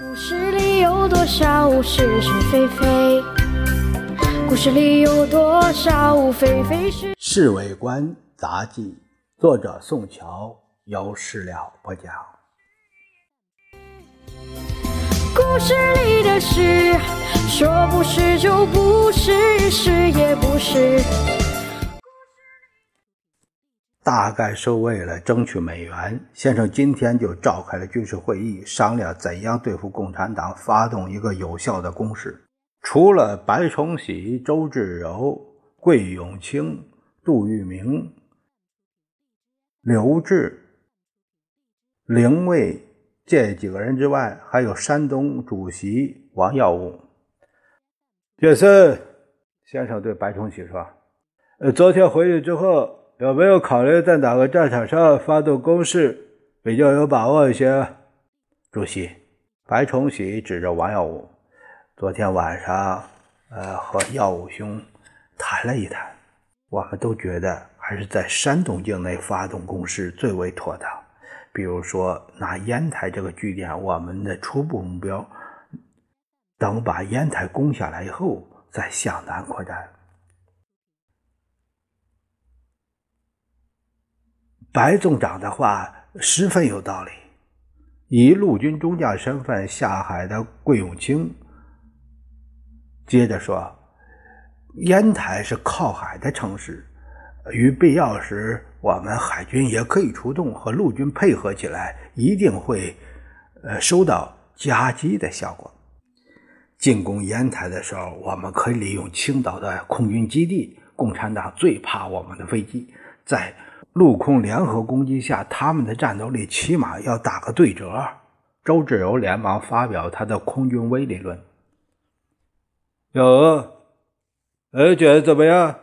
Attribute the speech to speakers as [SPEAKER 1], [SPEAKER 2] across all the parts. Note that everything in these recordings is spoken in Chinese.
[SPEAKER 1] 故事里有多少是是非非？故事里有多少非非是？
[SPEAKER 2] 侍卫官杂记，作者宋乔，有事了不讲。
[SPEAKER 1] 故事里的事，说不是就不是，是也不是。
[SPEAKER 2] 大概是为了争取美元，先生今天就召开了军事会议，商量怎样对付共产党，发动一个有效的攻势。除了白崇禧、周至柔、桂永清、杜聿明、刘峙、凌卫这几个人之外，还有山东主席王耀武。
[SPEAKER 3] 先生，先生对白崇禧说：“呃，昨天回去之后。”有没有考虑在哪个战场上发动攻势比较有把握一些？
[SPEAKER 2] 主席，白崇禧指着王耀武，昨天晚上，呃，和耀武兄谈了一谈，我们都觉得还是在山东境内发动攻势最为妥当。比如说，拿烟台这个据点，我们的初步目标，等把烟台攻下来以后，再向南扩展。白总长的话十分有道理。以陆军中将身份下海的桂永清接着说：“烟台是靠海的城市，于必要时，我们海军也可以出动，和陆军配合起来，一定会呃收到夹击的效果。进攻烟台的时候，我们可以利用青岛的空军基地。共产党最怕我们的飞机，在。”陆空联合攻击下，他们的战斗力起码要打个对折。周志柔连忙发表他的空军威力论。
[SPEAKER 3] 有，呃，觉得怎么样？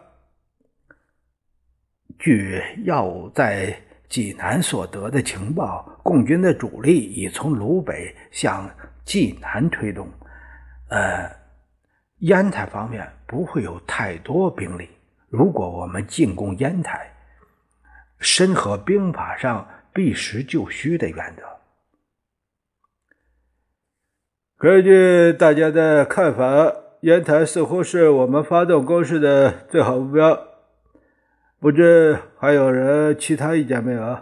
[SPEAKER 2] 据要在济南所得的情报，共军的主力已从鲁北向济南推动。呃，烟台方面不会有太多兵力。如果我们进攻烟台，深合兵法上避实就虚的原则。
[SPEAKER 3] 根据大家的看法，烟台似乎是我们发动攻势的最好目标。不知还有人其他意见没有？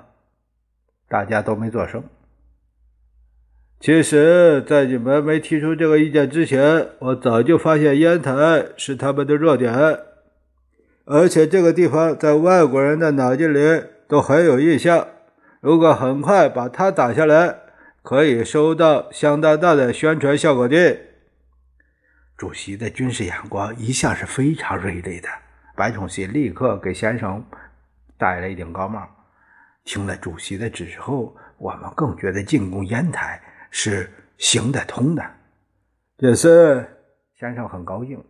[SPEAKER 2] 大家都没作声。
[SPEAKER 3] 其实，在你们没提出这个意见之前，我早就发现烟台是他们的弱点。而且这个地方在外国人的脑筋里都很有印象。如果很快把它打下来，可以收到相当大的宣传效果的。
[SPEAKER 2] 主席的军事眼光一向是非常锐利的。白崇禧立刻给先生戴了一顶高帽。听了主席的指示后，我们更觉得进攻烟台是行得通的。
[SPEAKER 3] 这次
[SPEAKER 2] 先生很高兴。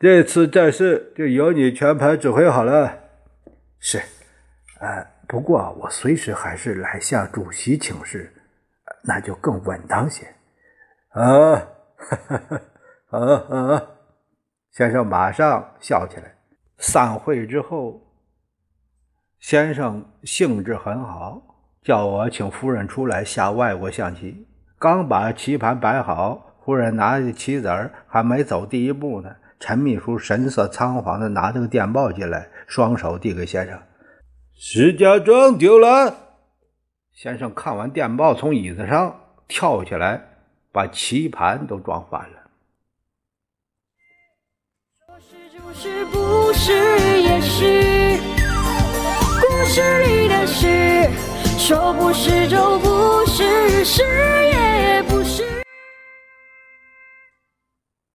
[SPEAKER 3] 这次战事就由你全盘指挥好了。
[SPEAKER 2] 是，呃，不过我随时还是来向主席请示，那就更稳当些。
[SPEAKER 3] 啊，哈 哈，啊啊！
[SPEAKER 2] 先生马上笑起来。散会之后，先生兴致很好，叫我请夫人出来下外国象棋。刚把棋盘摆好，夫人拿着棋子儿，还没走第一步呢。陈秘书神色仓皇地拿着个电报进来，双手递给先生：“
[SPEAKER 3] 石家庄丢了。”
[SPEAKER 2] 先生看完电报，从椅子上跳起来，把棋盘都撞翻了。
[SPEAKER 1] 说是就是不是也是，故事里的事，说不是就不是是。